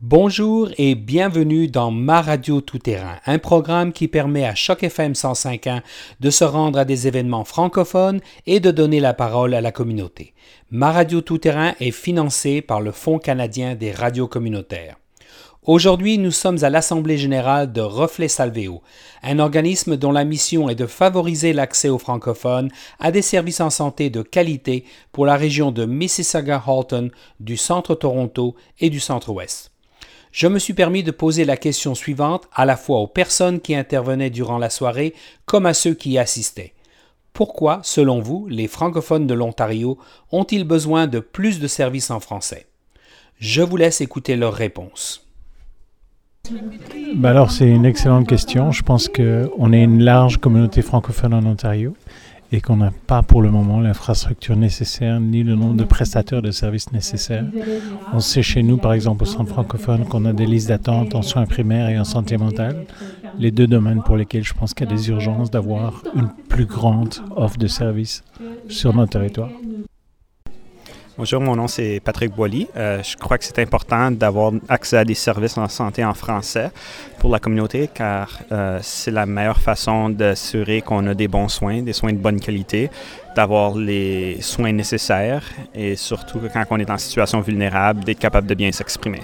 Bonjour et bienvenue dans Ma Radio Tout-Terrain, un programme qui permet à Choc FM 105.1 de se rendre à des événements francophones et de donner la parole à la communauté. Ma Radio Tout-Terrain est financé par le Fonds canadien des radios communautaires. Aujourd'hui, nous sommes à l'Assemblée générale de Reflet Salvéo, un organisme dont la mission est de favoriser l'accès aux francophones à des services en santé de qualité pour la région de Mississauga-Halton, du centre Toronto et du centre-ouest je me suis permis de poser la question suivante à la fois aux personnes qui intervenaient durant la soirée comme à ceux qui y assistaient. Pourquoi, selon vous, les francophones de l'Ontario ont-ils besoin de plus de services en français? Je vous laisse écouter leurs réponses. Ben alors, c'est une excellente question. Je pense qu'on est une large communauté francophone en Ontario et qu'on n'a pas pour le moment l'infrastructure nécessaire ni le nombre de prestataires de services nécessaires. On sait chez nous, par exemple au centre francophone, qu'on a des listes d'attente en soins primaires et en santé mentale, les deux domaines pour lesquels je pense qu'il y a des urgences d'avoir une plus grande offre de services sur notre territoire. Bonjour, mon nom c'est Patrick Boily. Euh, je crois que c'est important d'avoir accès à des services en santé en français pour la communauté car euh, c'est la meilleure façon d'assurer qu'on a des bons soins, des soins de bonne qualité, d'avoir les soins nécessaires et surtout quand on est en situation vulnérable, d'être capable de bien s'exprimer.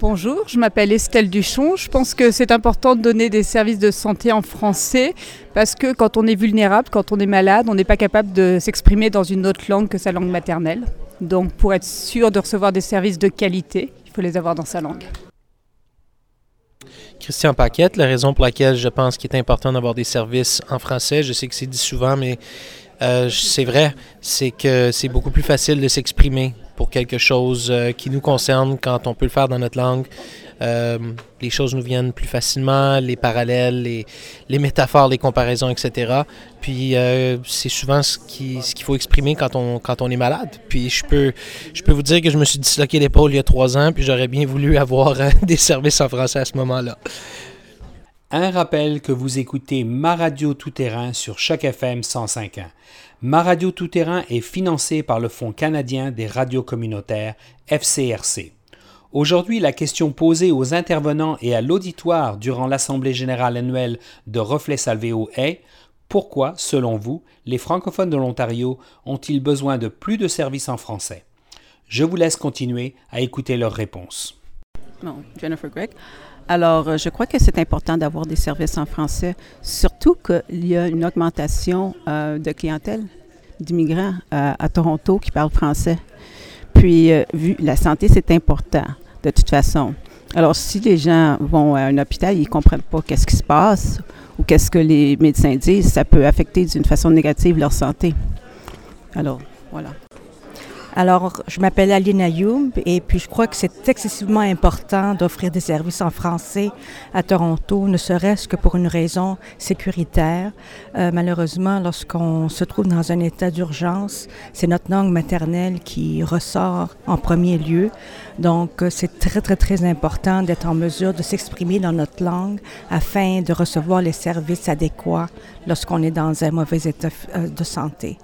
Bonjour, je m'appelle Estelle Duchon. Je pense que c'est important de donner des services de santé en français parce que quand on est vulnérable, quand on est malade, on n'est pas capable de s'exprimer dans une autre langue que sa langue maternelle. Donc pour être sûr de recevoir des services de qualité, il faut les avoir dans sa langue. Christian Paquette, la raison pour laquelle je pense qu'il est important d'avoir des services en français, je sais que c'est dit souvent, mais euh, c'est vrai, c'est que c'est beaucoup plus facile de s'exprimer pour quelque chose euh, qui nous concerne quand on peut le faire dans notre langue. Euh, les choses nous viennent plus facilement, les parallèles, les, métaphores, les comparaisons, etc. Puis euh, c'est souvent ce qu'il ce qu'il faut exprimer quand on, quand on est malade. Puis je peux, je peux vous dire que je me suis disloqué l'épaule il y a trois ans, puis j'aurais bien voulu avoir des services en français à ce moment-là. Un rappel que vous écoutez Ma Radio Tout-Terrain sur Choc FM 105.1. Ma Radio Tout-Terrain est financée par le Fonds canadien des radios communautaires, FCRC. Aujourd'hui, la question posée aux intervenants et à l'auditoire durant l'Assemblée générale annuelle de Reflet Salvéo est pourquoi, selon vous, les francophones de l'Ontario ont-ils besoin de plus de services en français? Je vous laisse continuer à écouter leurs réponses. Jennifer Gregg. Alors, euh, je crois que c'est important d'avoir des services en français, surtout qu'il y a une augmentation euh, de clientèle d'immigrants euh, à Toronto qui parlent français. Puis, vu la santé, c'est important de toute façon. Alors, si les gens vont à un hôpital, ils ne comprennent pas qu'est-ce qui se passe ou qu'est-ce que les médecins disent, ça peut affecter d'une façon négative leur santé. Alors, voilà. Alors, je m'appelle Aline Ayoub et puis je crois que c'est excessivement important d'offrir des services en français à Toronto, ne serait-ce que pour une raison sécuritaire. Euh, malheureusement, lorsqu'on se trouve dans un état d'urgence, c'est notre langue maternelle qui ressort en premier lieu. Donc, euh, c'est très, très, très important d'être en mesure de s'exprimer dans notre langue afin de recevoir les services adéquats lorsqu'on est dans un mauvais état euh, de santé.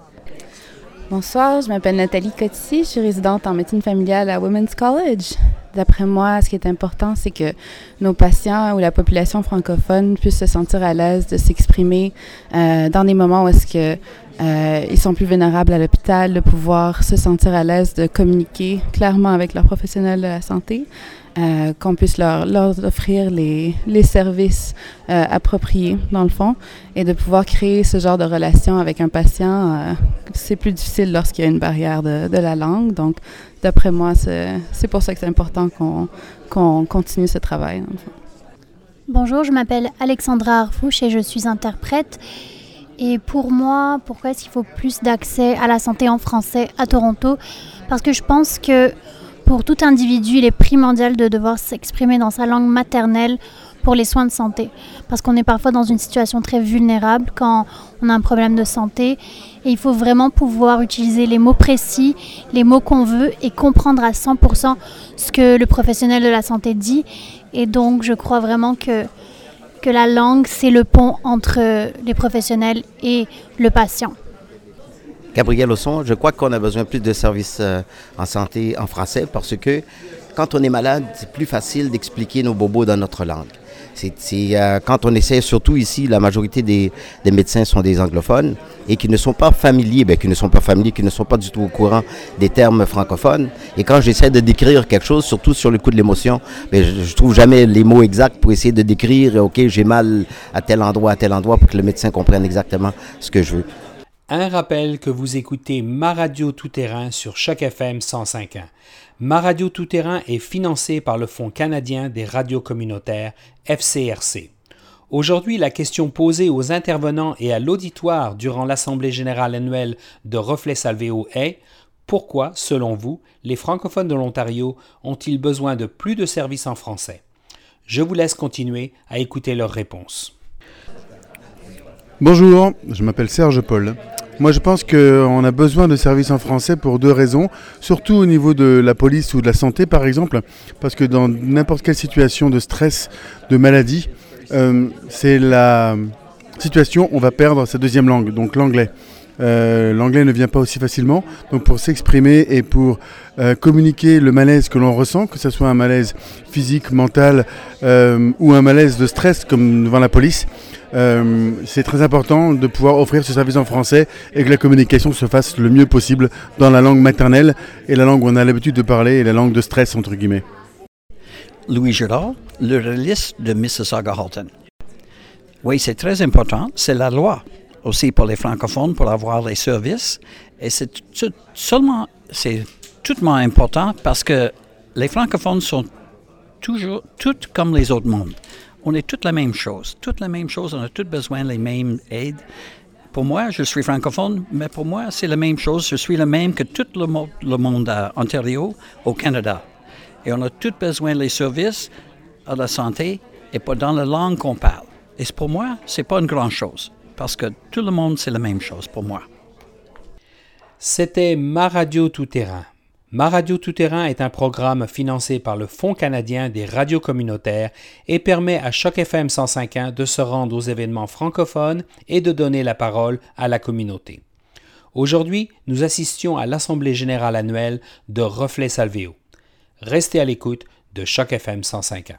Bonsoir, je m'appelle Nathalie Cotti, je suis résidente en médecine familiale à Women's College. D'après moi, ce qui est important, c'est que nos patients ou la population francophone puissent se sentir à l'aise de s'exprimer euh, dans des moments où est-ce euh, ils sont plus vulnérables à l'hôpital, de pouvoir se sentir à l'aise de communiquer clairement avec leurs professionnels de la santé. Euh, qu'on puisse leur, offrir les, services appropriés, dans le fond, et de pouvoir créer ce genre de relation avec un patient. C'est plus difficile lorsqu'il y a une barrière de, la langue. D'après moi, c'est pour ça que c'est important qu'on continue ce travail. Bonjour, je m'appelle Alexandra Arfouche et je suis interprète. Et pour moi, pourquoi est-ce qu'il faut plus d'accès à la santé en français à Toronto? Parce que je pense que pour tout individu, il est primordial de devoir s'exprimer dans sa langue maternelle pour les soins de santé. Parce qu'on est parfois dans une situation très vulnérable quand on a un problème de santé. Et il faut vraiment pouvoir utiliser les mots précis, les mots qu'on veut et comprendre à 100% ce que le professionnel de la santé dit. Et donc, je crois vraiment que, que la langue, c'est le pont entre les professionnels et le patient. Gabriel Osson, je crois qu'on a besoin plus de services euh, en santé en français parce que quand on est malade, c'est plus facile d'expliquer nos bobos dans notre langue. C'est euh, quand on essaie, surtout ici, la majorité des, médecins sont des anglophones et qui ne sont pas familiers, ben, qui ne sont pas familiers, qui ne sont pas du tout au courant des termes francophones. Et quand j'essaie de décrire quelque chose, surtout sur le coup de l'émotion, ben, je, je trouve jamais les mots exacts pour essayer de décrire, ok, j'ai mal à tel endroit, à tel endroit, pour que le médecin comprenne exactement ce que je veux. Un rappel que vous écoutez Ma Radio Tout Terrain sur chaque FM 105.1. Ma Radio Tout Terrain est financée par le Fonds canadien des radios communautaires, FCRC. Aujourd'hui, la question posée aux intervenants et à l'auditoire durant l'Assemblée générale annuelle de Reflet Salvéo est pourquoi, selon vous, les francophones de l'Ontario ont-ils besoin de plus de services en français? Je vous laisse continuer à écouter leurs réponses. Bonjour, je m'appelle Serge Paul. Moi, je pense qu'on a besoin de services en français pour deux raisons, surtout au niveau de la police ou de la santé, par exemple, parce que dans n'importe quelle situation de stress, de maladie, euh, c'est la situation, on va perdre sa deuxième langue, donc l'anglais. Euh, l'anglais ne vient pas aussi facilement. Donc pour s'exprimer et pour euh, communiquer le malaise que l'on ressent, que ce soit un malaise physique, mental ou un malaise de stress comme devant la police, euh, c'est très important de pouvoir offrir ce service en français et que la communication se fasse le mieux possible dans la langue maternelle et la langue où on a l'habitude de parler et la langue de stress entre guillemets. Louis Girard, le réaliste de Mississauga-Halton. Oui, c'est très important. C'est la loi aussi pour les francophones pour avoir les services. Et c'est seulement, c'est tout important parce que les francophones sont toujours toutes comme les autres mondes on est toutes la même chose. Toute la même chose, on a tous besoin les mêmes aides. Pour moi, je suis francophone, mais pour moi, c'est la même chose. Je suis le même que tout le, monde à Ontario, au Canada. Et on a tous besoin des services à la santé et pas dans la langue qu'on parle. Et pour moi, c'est pas une grande chose, parce que tout le monde, c'est la même chose pour moi. C'était ma radio tout-terrain. Ma Radio Tout-Terrain est un programme financé par le Fonds canadien des radios communautaires et permet à chaque FM 105.1 de se rendre aux événements francophones et de donner la parole à la communauté. Aujourd'hui, nous assistions à l'Assemblée générale annuelle de Reflet Salvéo. Restez à l'écoute de Choc FM 105.1.